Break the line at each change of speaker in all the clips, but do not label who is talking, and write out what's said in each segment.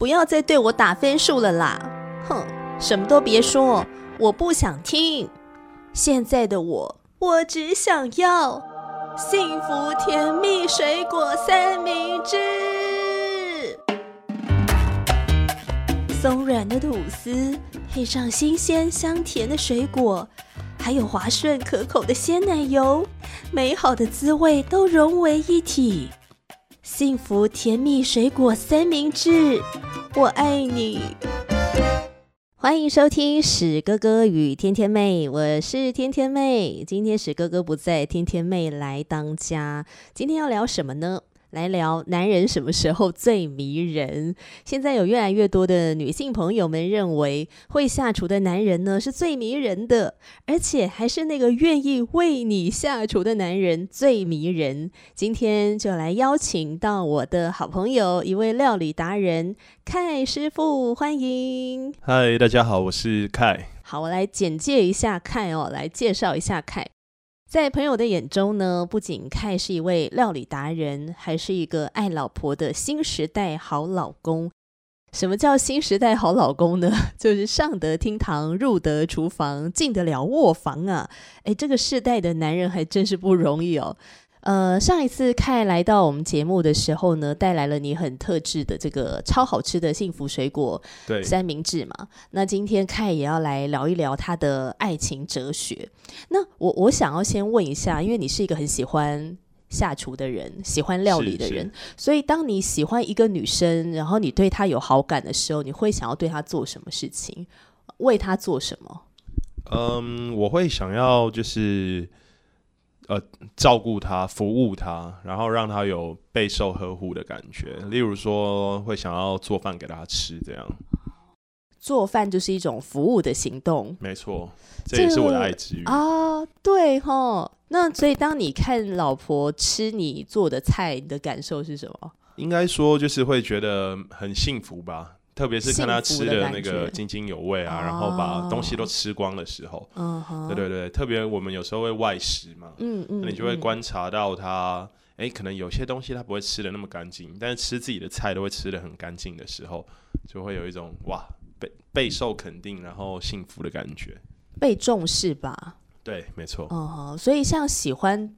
不要再对我打分数了啦！哼，什么都别说，我不想听。现在的我，我只想要幸福甜蜜水果三明治，松软的吐司配上新鲜香甜的水果，还有滑顺可口的鲜奶油，美好的滋味都融为一体。幸福甜蜜水果三明治，我爱你。欢迎收听史哥哥与天天妹，我是天天妹。今天史哥哥不在，天天妹来当家。今天要聊什么呢？来聊男人什么时候最迷人？现在有越来越多的女性朋友们认为，会下厨的男人呢是最迷人的，而且还是那个愿意为你下厨的男人最迷人。今天就来邀请到我的好朋友，一位料理达人凯师傅，欢迎。
嗨，大家好，我是凯。
好，我来简介一下凯哦，来介绍一下凯。在朋友的眼中呢，不仅凯是一位料理达人，还是一个爱老婆的新时代好老公。什么叫新时代好老公呢？就是上得厅堂，入得厨房，进得了卧房啊！哎，这个世代的男人还真是不容易哦。呃，上一次凯来到我们节目的时候呢，带来了你很特制的这个超好吃的幸福水果三明治嘛。那今天凯也要来聊一聊他的爱情哲学。那我我想要先问一下，因为你是一个很喜欢下厨的人，喜欢料理的人，所以当你喜欢一个女生，然后你对她有好感的时候，你会想要对她做什么事情？为她做什么？
嗯，我会想要就是。呃，照顾他，服务他，然后让他有备受呵护的感觉。例如说，会想要做饭给他吃，这样。
做饭就是一种服务的行动。
没错，这也是我的爱之语
啊。对哈，那所以当你看老婆吃你做的菜，你的感受是什么？
应该说就是会觉得很幸福吧。特别是看他吃的那个津津有味啊，然后把东西都吃光的时候，嗯对对对，特别我们有时候会外食嘛，嗯嗯，你就会观察到他，哎，可能有些东西他不会吃的那么干净，但是吃自己的菜都会吃的很干净的时候，就会有一种哇，被备受肯定，然后幸福的感觉，
被重视吧？
对，没错。
哦，所以像喜欢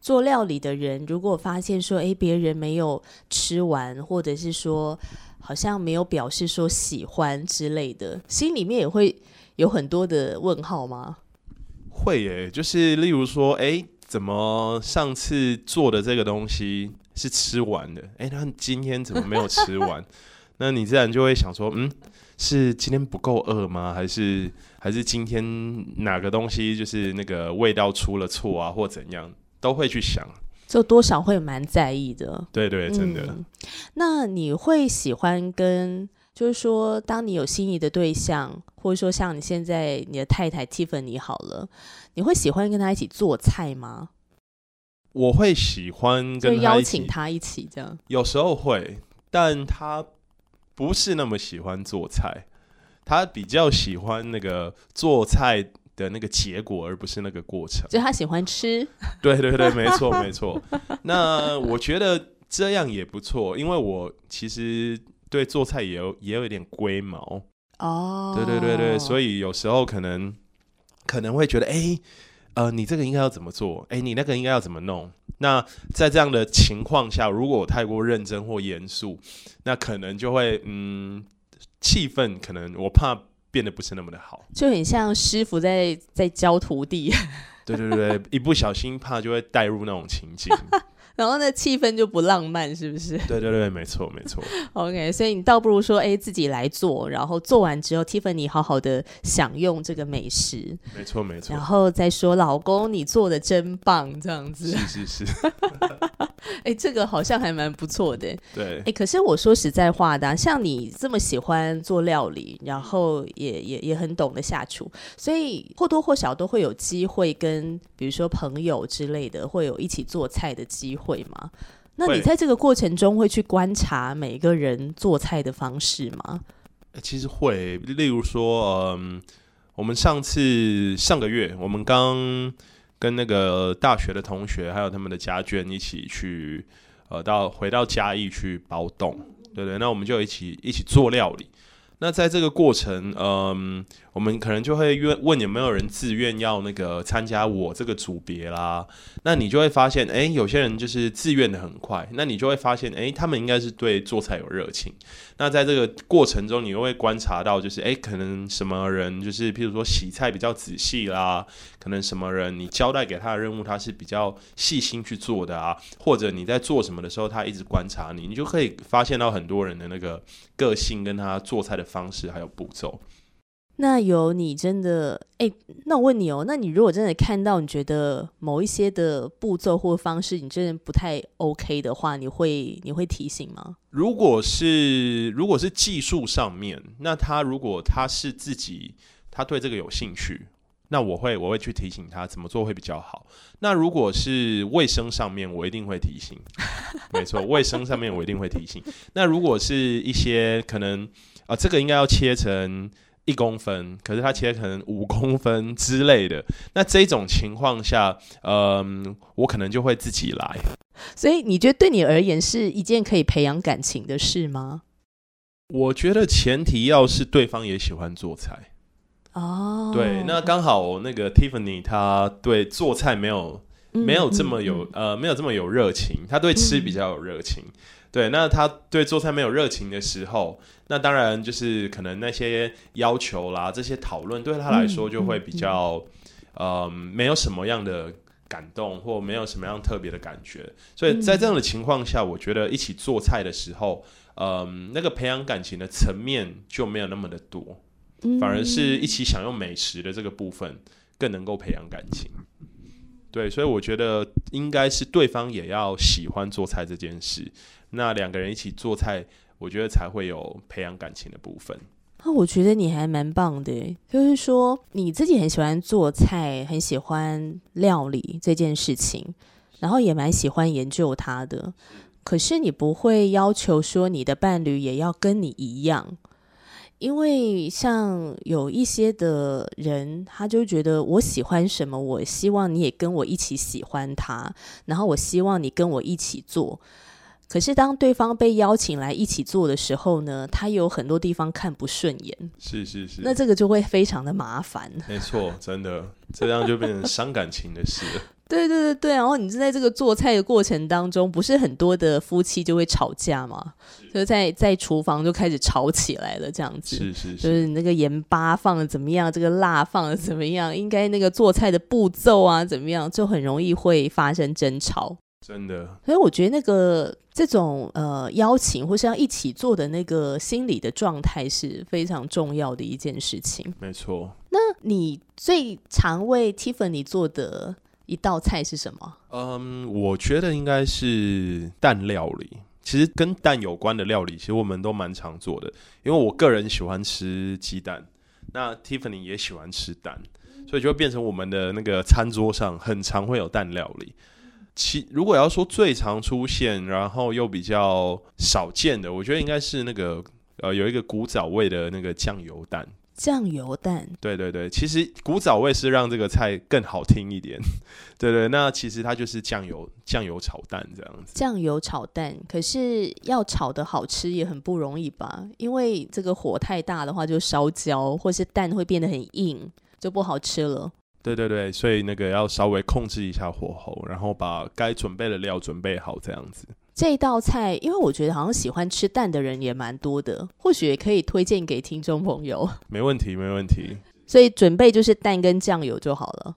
做料理的人，如果发现说，哎，别人没有吃完，或者是说。好像没有表示说喜欢之类的，心里面也会有很多的问号吗？
会耶，就是例如说，哎，怎么上次做的这个东西是吃完的？哎，那今天怎么没有吃完？那你自然就会想说，嗯，是今天不够饿吗？还是还是今天哪个东西就是那个味道出了错啊，或怎样，都会去想。
就多少会蛮在意的，
对对，真的。
那你会喜欢跟，就是说，当你有心仪的对象，或者说像你现在你的太太 Tiffany 好了，你会喜欢跟他一起做菜吗？
我会喜欢跟
邀请他一起这样，
有时候会，但他不是那么喜欢做菜，他比较喜欢那个做菜。的那个结果，而不是那个过程。
就他喜欢吃，
对对对，没错没错。那我觉得这样也不错，因为我其实对做菜也有也有一点龟毛哦。对对对对，所以有时候可能可能会觉得，哎，呃，你这个应该要怎么做？哎，你那个应该要怎么弄？那在这样的情况下，如果我太过认真或严肃，那可能就会嗯，气氛可能我怕。变得不是那么的好，
就很像师傅在在教徒弟。
对对对，一不小心怕就会带入那种情景。
然后那气氛就不浪漫，是不是？
对对对，没错没错。
OK，所以你倒不如说，哎，自己来做，然后做完之后，Tiffany 好好的享用这个美食。
没错没错。
然后再说，老公你做的真棒，这样子。
是是是。
哎，这个好像还蛮不错的。
对。
哎，可是我说实在话的，像你这么喜欢做料理，然后也也也很懂得下厨，所以或多或少都会有机会跟，比如说朋友之类的，会有一起做菜的机会。会吗？那你在这个过程中会去观察每个人做菜的方式吗？
其实会，例如说，嗯，我们上次上个月，我们刚跟那个大学的同学还有他们的家眷一起去，呃，到回到嘉义去包栋。对对，那我们就一起一起做料理。那在这个过程，嗯，我们可能就会问问有没有人自愿要那个参加我这个组别啦。那你就会发现，哎，有些人就是自愿的很快。那你就会发现，哎，他们应该是对做菜有热情。那在这个过程中，你又会观察到，就是哎，可能什么人就是，譬如说洗菜比较仔细啦，可能什么人你交代给他的任务，他是比较细心去做的啊，或者你在做什么的时候，他一直观察你，你就可以发现到很多人的那个个性跟他做菜的。方式还有步骤，
那有你真的哎？那我问你哦，那你如果真的看到你觉得某一些的步骤或方式，你真的不太 OK 的话，你会你会提醒吗？
如果是如果是技术上面，那他如果他是自己他对这个有兴趣，那我会我会去提醒他怎么做会比较好。那如果是卫生上面，我一定会提醒。没错，卫生上面我一定会提醒。那如果是一些可能。啊，这个应该要切成一公分，可是它切可能五公分之类的。那这种情况下，嗯，我可能就会自己来。
所以你觉得对你而言是一件可以培养感情的事吗？
我觉得前提要是对方也喜欢做菜。哦，对，那刚好那个 Tiffany 他对做菜没有没有这么有呃没有这么有热情，他对吃比较有热情。对，那他对做菜没有热情的时候，那当然就是可能那些要求啦，这些讨论对他来说就会比较，呃，没有什么样的感动，或没有什么样特别的感觉。所以在这样的情况下，我觉得一起做菜的时候，嗯，那个培养感情的层面就没有那么的多，反而是一起享用美食的这个部分更能够培养感情。对，所以我觉得应该是对方也要喜欢做菜这件事。那两个人一起做菜，我觉得才会有培养感情的部分。
那我觉得你还蛮棒的，就是说你自己很喜欢做菜，很喜欢料理这件事情，然后也蛮喜欢研究它的。可是你不会要求说你的伴侣也要跟你一样，因为像有一些的人，他就觉得我喜欢什么，我希望你也跟我一起喜欢他，然后我希望你跟我一起做。可是当对方被邀请来一起做的时候呢，他有很多地方看不顺眼。
是是是，
那这个就会非常的麻烦。
没错，真的这样就变成伤感情的事了。
对对对对，然后你在这个做菜的过程当中，不是很多的夫妻就会吵架嘛？就在在厨房就开始吵起来了，这样子。
是是是，
就是你那个盐巴放的怎么样，这个辣放的怎么样，应该那个做菜的步骤啊怎么样，就很容易会发生争吵。
真的，
所以我觉得那个这种呃邀请或是要一起做的那个心理的状态是非常重要的一件事情。
没错。
那你最常为 Tiffany 做的一道菜是什么？
嗯，我觉得应该是蛋料理。其实跟蛋有关的料理，其实我们都蛮常做的。因为我个人喜欢吃鸡蛋，那 Tiffany 也喜欢吃蛋，所以就会变成我们的那个餐桌上很常会有蛋料理。其如果要说最常出现，然后又比较少见的，我觉得应该是那个呃，有一个古早味的那个酱油蛋。
酱油蛋，
对对对，其实古早味是让这个菜更好听一点。对对，那其实它就是酱油酱油炒蛋这样子。
酱油炒蛋，可是要炒的好吃也很不容易吧？因为这个火太大的话就烧焦，或是蛋会变得很硬，就不好吃了。
对对对，所以那个要稍微控制一下火候，然后把该准备的料准备好，这样子。
这道菜，因为我觉得好像喜欢吃蛋的人也蛮多的，或许也可以推荐给听众朋友。
没问题，没问题。
所以准备就是蛋跟酱油就好了。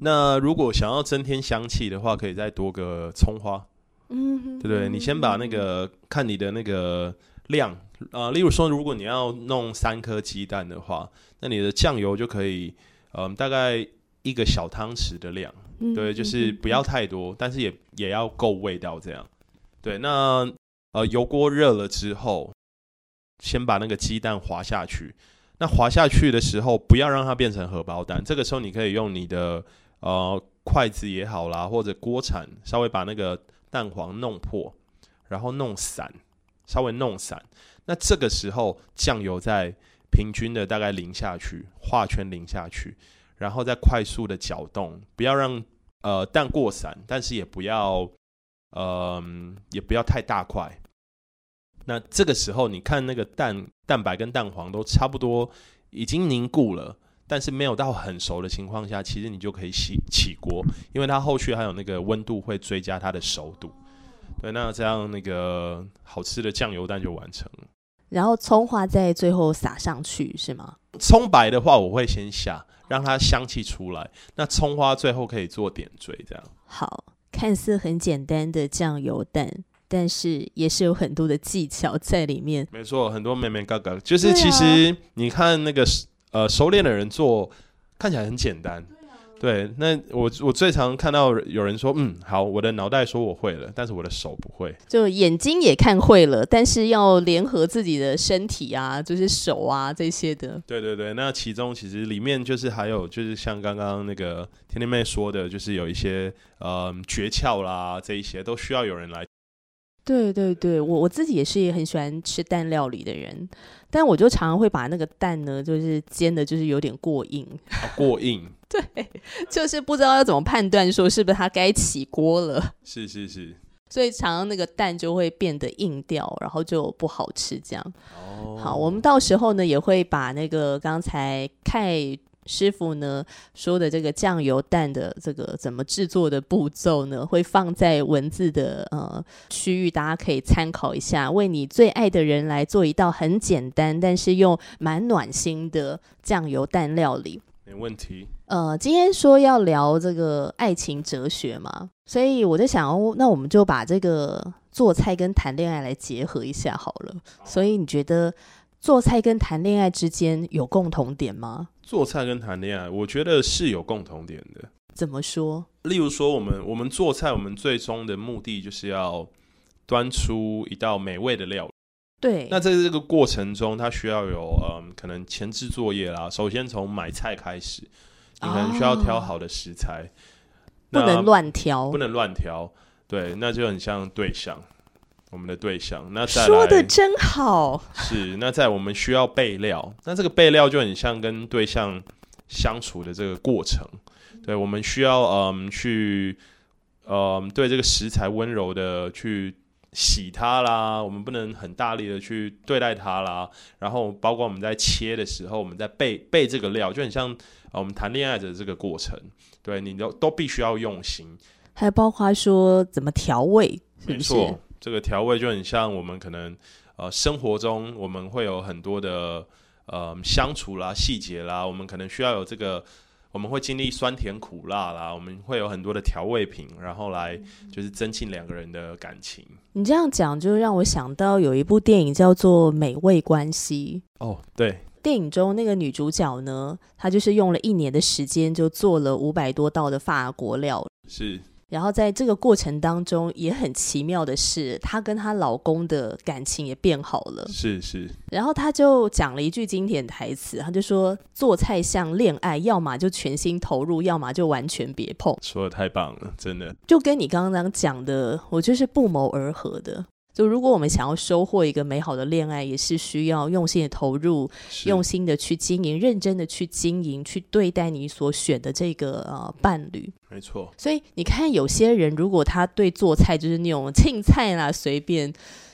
那如果想要增添香气的话，可以再多个葱花。嗯，对不对？你先把那个看你的那个量啊，例如说，如果你要弄三颗鸡蛋的话，那你的酱油就可以，嗯，大概。一个小汤匙的量，对，就是不要太多，但是也也要够味道这样。对，那呃油锅热了之后，先把那个鸡蛋滑下去。那滑下去的时候，不要让它变成荷包蛋。这个时候你可以用你的呃筷子也好啦，或者锅铲，稍微把那个蛋黄弄破，然后弄散，稍微弄散。那这个时候酱油再平均的大概淋下去，画圈淋下去。然后再快速的搅动，不要让呃蛋过散，但是也不要呃也不要太大块，那这个时候你看那个蛋蛋白跟蛋黄都差不多已经凝固了，但是没有到很熟的情况下，其实你就可以起起锅，因为它后续还有那个温度会追加它的熟度。对，那这样那个好吃的酱油蛋就完成了。
然后葱花在最后撒上去是吗？
葱白的话我会先下，让它香气出来。那葱花最后可以做点缀，这样。
好，看似很简单的酱油蛋，但是也是有很多的技巧在里面。
没错，很多妹妹嘎嘎，就是其实你看那个呃熟练的人做，看起来很简单。对，那我我最常看到有人说，嗯，好，我的脑袋说我会了，但是我的手不会，
就眼睛也看会了，但是要联合自己的身体啊，就是手啊这些的。
对对对，那其中其实里面就是还有就是像刚刚那个天天妹说的，就是有一些呃诀窍啦，这一些都需要有人来。
对对对，我我自己也是也很喜欢吃蛋料理的人，但我就常常会把那个蛋呢，就是煎的，就是有点过硬。
过硬。
对，就是不知道要怎么判断，说是不是它该起锅了。
是是是。
所以常常那个蛋就会变得硬掉，然后就不好吃。这样。哦。好，我们到时候呢也会把那个刚才看。师傅呢说的这个酱油蛋的这个怎么制作的步骤呢，会放在文字的呃区域，大家可以参考一下。为你最爱的人来做一道很简单，但是又蛮暖心的酱油蛋料理。
没问题。
呃，今天说要聊这个爱情哲学嘛，所以我在想，那我们就把这个做菜跟谈恋爱来结合一下好了。所以你觉得做菜跟谈恋爱之间有共同点吗？
做菜跟谈恋爱，我觉得是有共同点的。
怎么说？
例如说，我们我们做菜，我们最终的目的就是要端出一道美味的料理。
对。
那在这个过程中，它需要有嗯，可能前置作业啦。首先从买菜开始，你可能需要挑好的食材，
不能乱挑，
不能乱挑。对，那就很像对象。我们的对象，那
说的真好。
是，那在我们需要备料，那这个备料就很像跟对象相处的这个过程。对，我们需要嗯去嗯对这个食材温柔的去洗它啦，我们不能很大力的去对待它啦。然后包括我们在切的时候，我们在备备这个料，就很像我们谈恋爱的这个过程。对你都都必须要用心，
还包括说怎么调味，没错。
这个调味就很像我们可能呃生活中我们会有很多的呃相处啦细节啦，我们可能需要有这个我们会经历酸甜苦辣啦，我们会有很多的调味品，然后来就是增进两个人的感情。
你这样讲就让我想到有一部电影叫做《美味关系》
哦，对，
电影中那个女主角呢，她就是用了一年的时间就做了五百多道的法国料，
是。
然后在这个过程当中，也很奇妙的是，她跟她老公的感情也变好了。
是是。
然后她就讲了一句经典台词，她就说：“做菜像恋爱，要么就全心投入，要么就完全别碰。”
说的太棒了，真的。
就跟你刚刚讲的，我就是不谋而合的。就如果我们想要收获一个美好的恋爱，也是需要用心的投入，用心的去经营，认真的去经营，去对待你所选的这个呃伴侣。
没错。
所以你看，有些人如果他对做菜就是那种青菜啦，随便，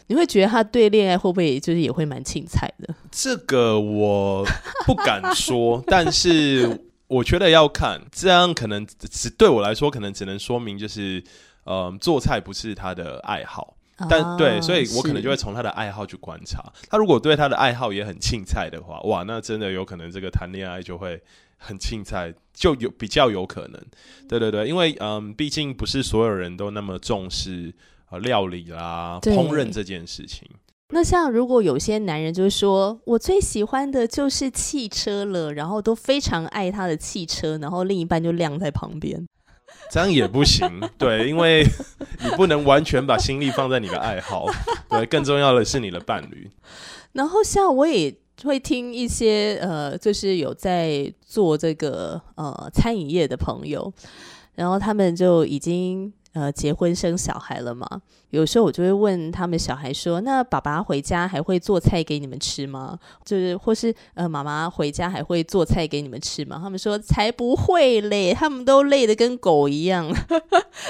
你会觉得他对恋爱会不会就是也会蛮青菜的？
这个我不敢说，但是我觉得要看，这样可能只对我来说，可能只能说明就是，呃，做菜不是他的爱好。但对，所以我可能就会从他的爱好去观察。他如果对他的爱好也很青菜的话，哇，那真的有可能这个谈恋爱就会很青菜，就有比较有可能。对对对，因为嗯，毕竟不是所有人都那么重视呃料理啦、烹饪这件事情。
那像如果有些男人就是说我最喜欢的就是汽车了，然后都非常爱他的汽车，然后另一半就晾在旁边。
这样也不行，对，因为你不能完全把心力放在你的爱好，对，更重要的是你的伴侣。
然后像我也会听一些呃，就是有在做这个呃餐饮业的朋友，然后他们就已经呃结婚生小孩了嘛，有时候我就会问他们小孩说：“那爸爸回家还会做菜给你们吃吗？就是或是呃妈妈回家还会做菜给你们吃吗？”他们说：“才不会嘞，他们都累得跟狗一样。”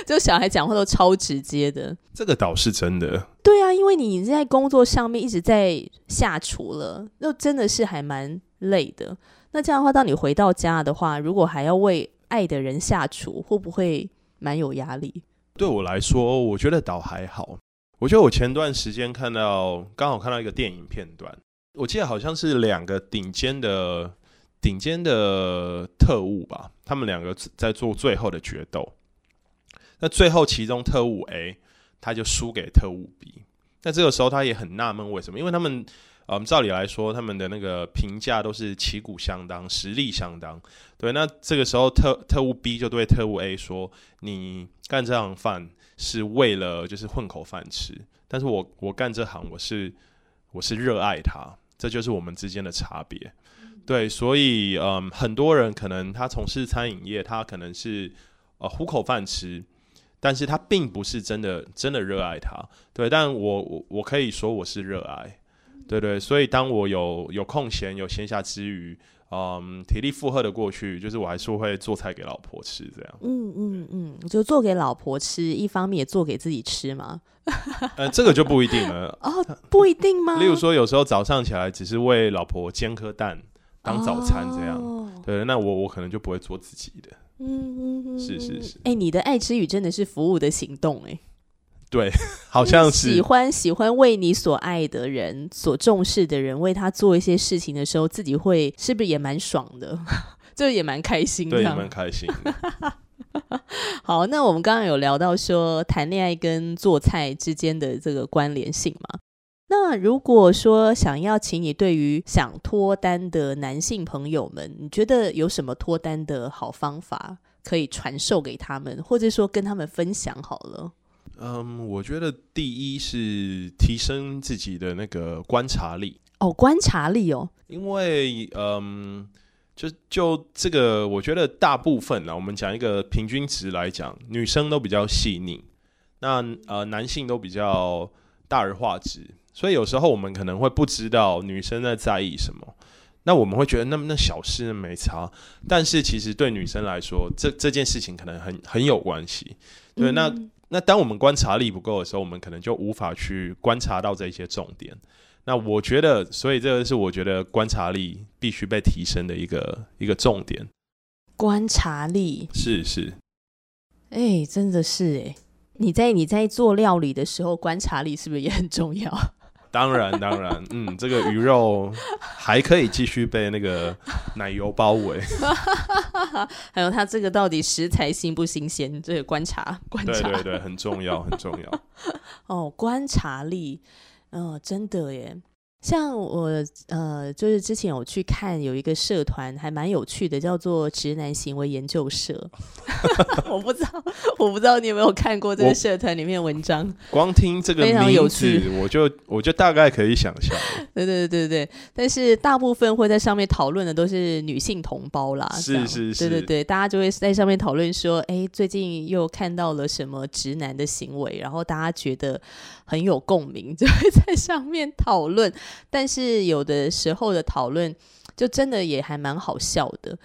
就小孩讲话都超直接的，
这个倒是真的。
对啊，因为你在工作上面一直在下厨了，那真的是还蛮累的。那这样的话，当你回到家的话，如果还要为爱的人下厨，会不会蛮有压力？
对我来说，我觉得倒还好。我觉得我前段时间看到，刚好看到一个电影片段，我记得好像是两个顶尖的顶尖的特务吧，他们两个在做最后的决斗。那最后，其中特务 A 他就输给特务 B。那这个时候，他也很纳闷为什么？因为他们。嗯，照理来说，他们的那个评价都是旗鼓相当，实力相当。对，那这个时候特特务 B 就对特务 A 说：“你干这行饭是为了就是混口饭吃，但是我我干这行我是我是热爱它，这就是我们之间的差别。”对，所以嗯，很多人可能他从事餐饮业，他可能是呃糊口饭吃，但是他并不是真的真的热爱它。对，但我我我可以说我是热爱。对对，所以当我有有空闲、有闲暇之余，嗯，体力负荷的过去，就是我还是会做菜给老婆吃，这样。
嗯嗯嗯，就做给老婆吃，一方面也做给自己吃嘛。
呃，这个就不一定了。哦，
不一定吗？
例如说，有时候早上起来只是为老婆煎颗蛋当早餐，这样。对，那我我可能就不会做自己的。嗯嗯嗯，是是是。
哎，你的爱吃语真的是服务的行动，哎。
对，好像是
喜欢喜欢为你所爱的人、所重视的人为他做一些事情的时候，自己会是不是也蛮爽的？就也蛮开心的，
对，也蛮开心。
好，那我们刚刚有聊到说谈恋爱跟做菜之间的这个关联性嘛？那如果说想要请你对于想脱单的男性朋友们，你觉得有什么脱单的好方法可以传授给他们，或者说跟他们分享好了？
嗯，我觉得第一是提升自己的那个观察力
哦，观察力哦，
因为嗯，就就这个，我觉得大部分呢，我们讲一个平均值来讲，女生都比较细腻，那呃，男性都比较大而化之，所以有时候我们可能会不知道女生在在意什么，那我们会觉得那那小事没差，但是其实对女生来说，这这件事情可能很很有关系，对那。那当我们观察力不够的时候，我们可能就无法去观察到这些重点。那我觉得，所以这个是我觉得观察力必须被提升的一个一个重点。
观察力
是是，
哎，真的是哎，你在你在做料理的时候，观察力是不是也很重要？
当然，当然，嗯，这个鱼肉还可以继续被那个 奶油包围。
还有它这个到底食材新不新鲜？这个观察，观察，
对对对，很重要，很重要。
哦，观察力，嗯，真的耶。像我呃，就是之前有去看有一个社团，还蛮有趣的，叫做直男行为研究社。我不知道，我不知道你有没有看过这个社团里面文章。
光听这个名字，我就我就大概可以想象。
对对对对对，但是大部分会在上面讨论的都是女性同胞啦。
是是是，
对对对，大家就会在上面讨论说，哎，最近又看到了什么直男的行为，然后大家觉得很有共鸣，就会在上面讨论。但是有的时候的讨论，就真的也还蛮好笑的。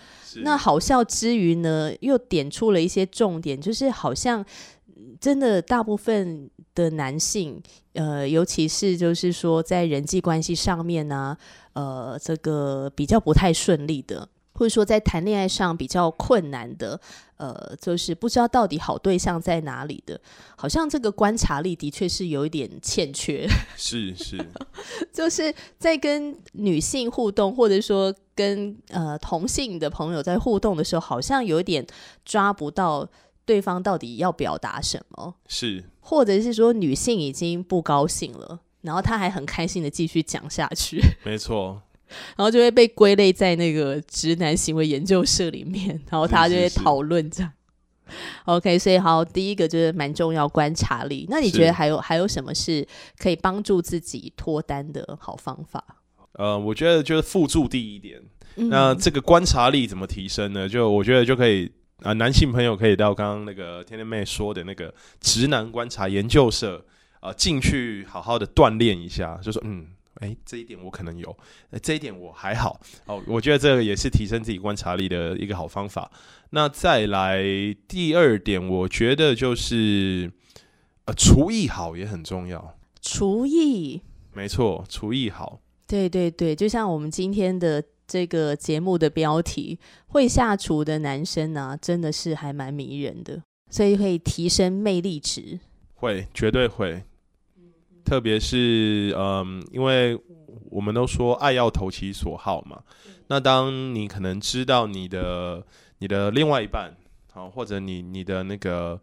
那好笑之余呢，又点出了一些重点，就是好像真的大部分的男性，呃，尤其是就是说在人际关系上面呢，呃，这个比较不太顺利的。或者说，在谈恋爱上比较困难的，呃，就是不知道到底好对象在哪里的，好像这个观察力的确是有一点欠缺。
是是，
就是在跟女性互动，或者说跟呃同性的朋友在互动的时候，好像有一点抓不到对方到底要表达什么。
是，
或者是说女性已经不高兴了，然后他还很开心的继续讲下去。
没错。
然后就会被归类在那个直男行为研究社里面，然后大家就会讨论这样。OK，所以好，第一个就是蛮重要观察力。那你觉得还有还有什么是可以帮助自己脱单的好方法？
呃，我觉得就是附注第一点。那这个观察力怎么提升呢？就我觉得就可以啊，男性朋友可以到刚刚那个天天妹说的那个直男观察研究社啊，进去好好的锻炼一下，就说嗯，哎，这一点我可能有，这一点我还好哦。我觉得这个也是提升自己观察力的一个好方法。那再来第二点，我觉得就是呃，厨艺好也很重要。
厨艺，
没错，厨艺好。
对对对，就像我们今天的这个节目的标题，会下厨的男生呢，真的是还蛮迷人的，所以可以提升魅力值。
会，绝对会。特别是，嗯，因为我们都说爱要投其所好嘛。那当你可能知道你的你的另外一半，好，或者你你的那个，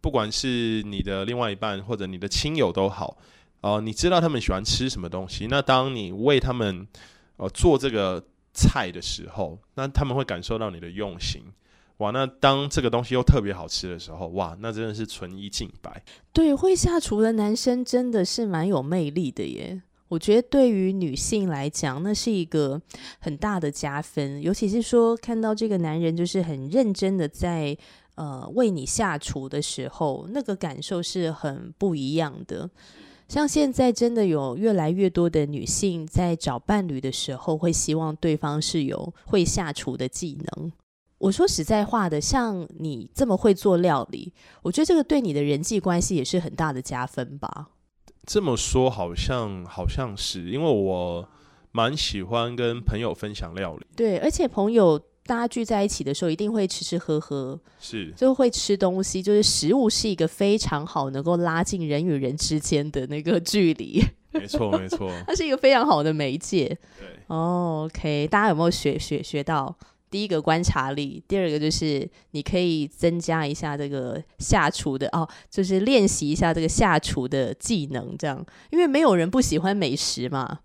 不管是你的另外一半或者你的亲友都好。哦，你知道他们喜欢吃什么东西？那当你为他们呃做这个菜的时候，那他们会感受到你的用心。哇，那当这个东西又特别好吃的时候，哇，那真的是纯一净白。
对，会下厨的男生真的是蛮有魅力的耶。我觉得对于女性来讲，那是一个很大的加分。尤其是说看到这个男人就是很认真的在呃为你下厨的时候，那个感受是很不一样的。像现在真的有越来越多的女性在找伴侣的时候，会希望对方是有会下厨的技能。我说实在话的，像你这么会做料理，我觉得这个对你的人际关系也是很大的加分吧。
这么说好像好像是，因为我蛮喜欢跟朋友分享料理。
对，而且朋友。大家聚在一起的时候，一定会吃吃喝喝，
是
就会吃东西。就是食物是一个非常好能够拉近人与人之间的那个距离。
没错，没错，
它是一个非常好的媒介。
对
，OK，大家有没有学学学到？第一个观察力，第二个就是你可以增加一下这个下厨的哦，就是练习一下这个下厨的技能，这样，因为没有人不喜欢美食嘛。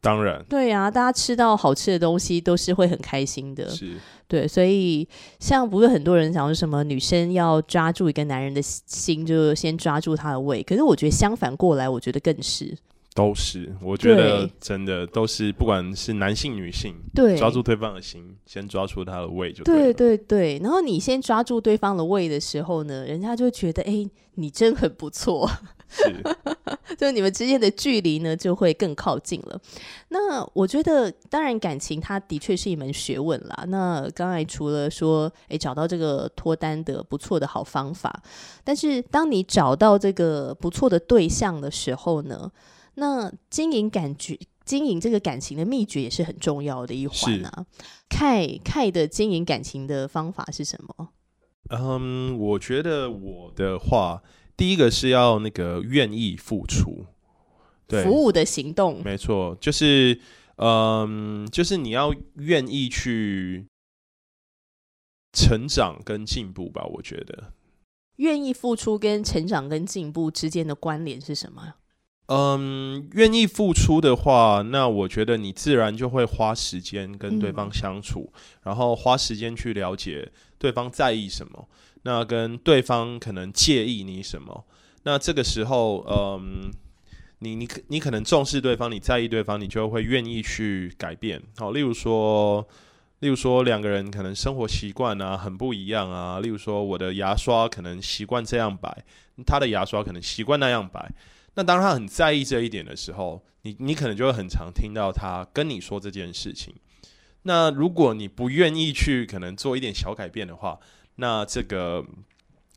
当然，
对呀，大家吃到好吃的东西都是会很开心的。
是，
对，所以像不是很多人讲说什么女生要抓住一个男人的心，就先抓住他的胃。可是我觉得相反过来，我觉得更是，
都是，我觉得真的都是，不管是男性女性，
对，
抓住对方的心，先抓住他的胃就
对对对。然后你先抓住对方的胃的时候呢，人家就觉得哎，你真很不错。
是，
就你们之间的距离呢，就会更靠近了。那我觉得，当然感情它的确是一门学问啦。那刚才除了说，诶，找到这个脱单的不错的好方法，但是当你找到这个不错的对象的时候呢，那经营感觉、经营这个感情的秘诀也是很重要的一环啊。凯凯的经营感情的方法是什么？
嗯，我觉得我的话。第一个是要那个愿意付出，对，
服务的行动，
没错，就是，嗯，就是你要愿意去成长跟进步吧。我觉得，
愿意付出跟成长跟进步之间的关联是什么？
嗯，愿意付出的话，那我觉得你自然就会花时间跟对方相处，然后花时间去了解对方在意什么。那跟对方可能介意你什么？那这个时候，嗯，你你可你可能重视对方，你在意对方，你就会愿意去改变。好，例如说，例如说两个人可能生活习惯啊很不一样啊。例如说，我的牙刷可能习惯这样摆，他的牙刷可能习惯那样摆。那当他很在意这一点的时候，你你可能就会很常听到他跟你说这件事情。那如果你不愿意去可能做一点小改变的话，那这个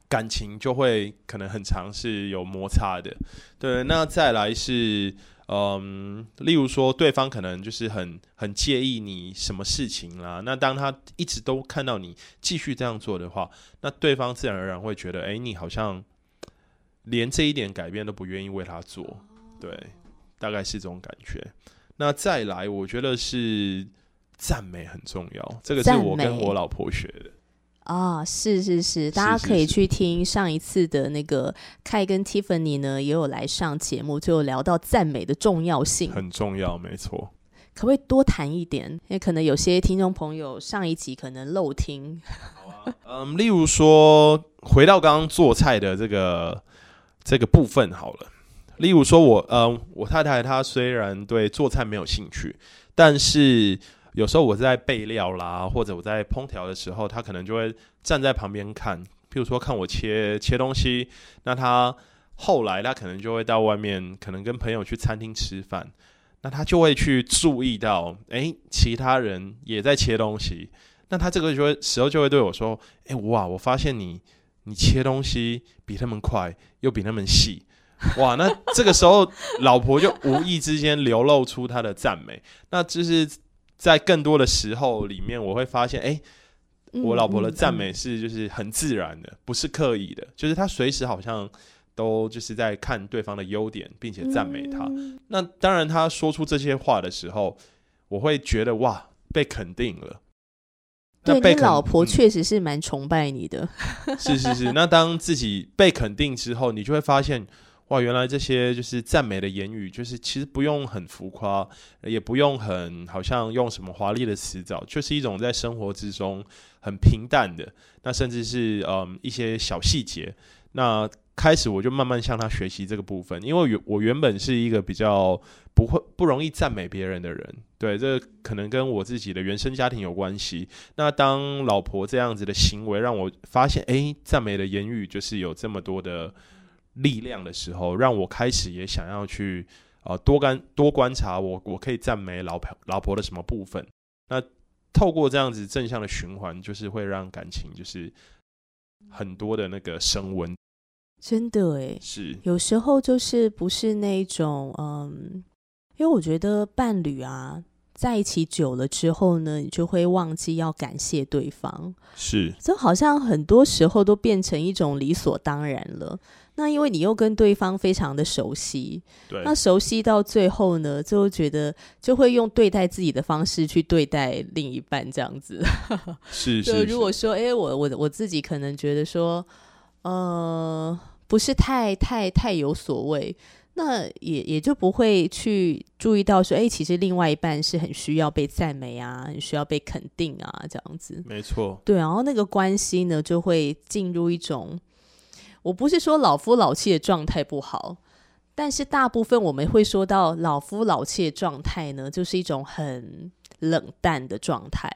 感情就会可能很长是有摩擦的，对。那再来是，嗯，例如说对方可能就是很很介意你什么事情啦。那当他一直都看到你继续这样做的话，那对方自然而然会觉得，哎，你好像连这一点改变都不愿意为他做，对，大概是这种感觉。那再来，我觉得是赞美很重要，这个是我跟我老婆学的。
啊，是是是，大家可以去听上一次的那个凯跟 Tiffany 呢，也有来上节目，就聊到赞美的重要性，
很重要，没错。
可不可以多谈一点？因为可能有些听众朋友上一集可能漏听。
嗯，例如说，回到刚刚做菜的这个这个部分好了。例如说，我呃，我太太她虽然对做菜没有兴趣，但是。有时候我在备料啦，或者我在烹调的时候，她可能就会站在旁边看，譬如说看我切切东西。那她后来他可能就会到外面，可能跟朋友去餐厅吃饭，那他就会去注意到，哎，其他人也在切东西。那他这个就时候就会对我说，哎，哇，我发现你你切东西比他们快，又比他们细。哇，那这个时候老婆就无意之间流露出她的赞美，那就是在更多的时候里面，我会发现，哎，我老婆的赞美是就是很自然的，不是刻意的，就是她随时好像都就是在看对方的优点，并且赞美他。那当然，她说出这些话的时候，我会觉得哇，被肯定了。
对你老婆确实是蛮崇拜你的。
是是是，那当自己被肯定之后，你就会发现。哇，原来这些就是赞美的言语，就是其实不用很浮夸，也不用很好像用什么华丽的词藻，就是一种在生活之中很平淡的，那甚至是嗯一些小细节。那开始我就慢慢向他学习这个部分，因为原我原本是一个比较不会不容易赞美别人的人，对，这可能跟我自己的原生家庭有关系。那当老婆这样子的行为让我发现，哎，赞美的言语就是有这么多的。力量的时候，让我开始也想要去呃多观多观察我我可以赞美老婆老婆的什么部分。那透过这样子正向的循环，就是会让感情就是很多的那个升温。
真的诶，
是
有时候就是不是那种嗯，因为我觉得伴侣啊在一起久了之后呢，你就会忘记要感谢对方。
是，
这好像很多时候都变成一种理所当然了。那因为你又跟对方非常的熟悉，
对，
那熟悉到最后呢，就觉得就会用对待自己的方式去对待另一半，这样子。
是 是。
如果说，哎，我我我自己可能觉得说，呃，不是太太太有所谓，那也也就不会去注意到说，哎，其实另外一半是很需要被赞美啊，很需要被肯定啊，这样子。
没错。
对，然后那个关系呢，就会进入一种。我不是说老夫老妻的状态不好，但是大部分我们会说到老夫老妻的状态呢，就是一种很冷淡的状态，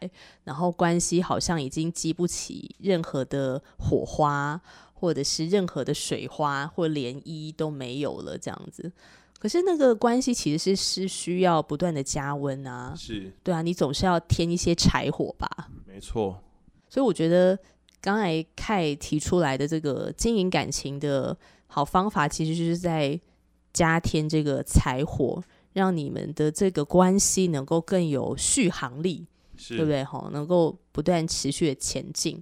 然后关系好像已经激不起任何的火花，或者是任何的水花或涟漪都没有了这样子。可是那个关系其实是是需要不断的加温啊，
是
对啊，你总是要添一些柴火吧？
没错，
所以我觉得。刚才凯提出来的这个经营感情的好方法，其实就是在加添这个柴火，让你们的这个关系能够更有续航力，对不对？哈，能够不断持续的前进。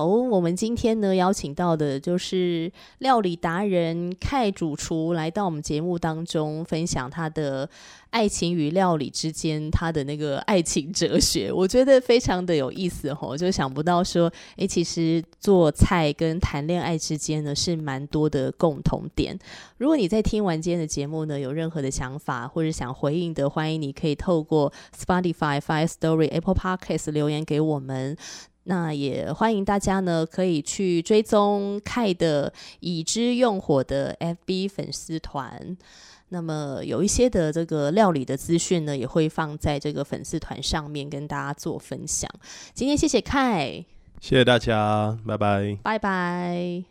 好，我们今天呢邀请到的就是料理达人凯主厨来到我们节目当中，分享他的爱情与料理之间他的那个爱情哲学，我觉得非常的有意思哦，就想不到说，哎，其实做菜跟谈恋爱之间呢是蛮多的共同点。如果你在听完今天的节目呢，有任何的想法或者想回应的，欢迎你可以透过 Spotify、Fire Story、Apple Podcast 留言给我们。那也欢迎大家呢，可以去追踪凯的已知用火的 FB 粉丝团。那么有一些的这个料理的资讯呢，也会放在这个粉丝团上面跟大家做分享。今天谢谢凯，
谢谢大家，拜拜，
拜拜。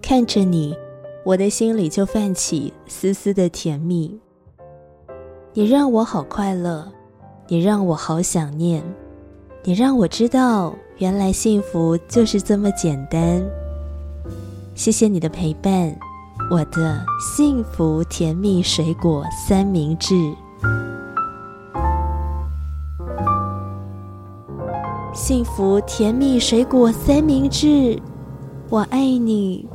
看着你，我的心里就泛起丝丝的甜蜜，你让我好快乐。你让我好想念，你让我知道，原来幸福就是这么简单。谢谢你的陪伴，我的幸福甜蜜水果三明治。幸福甜蜜水果三明治，我爱你。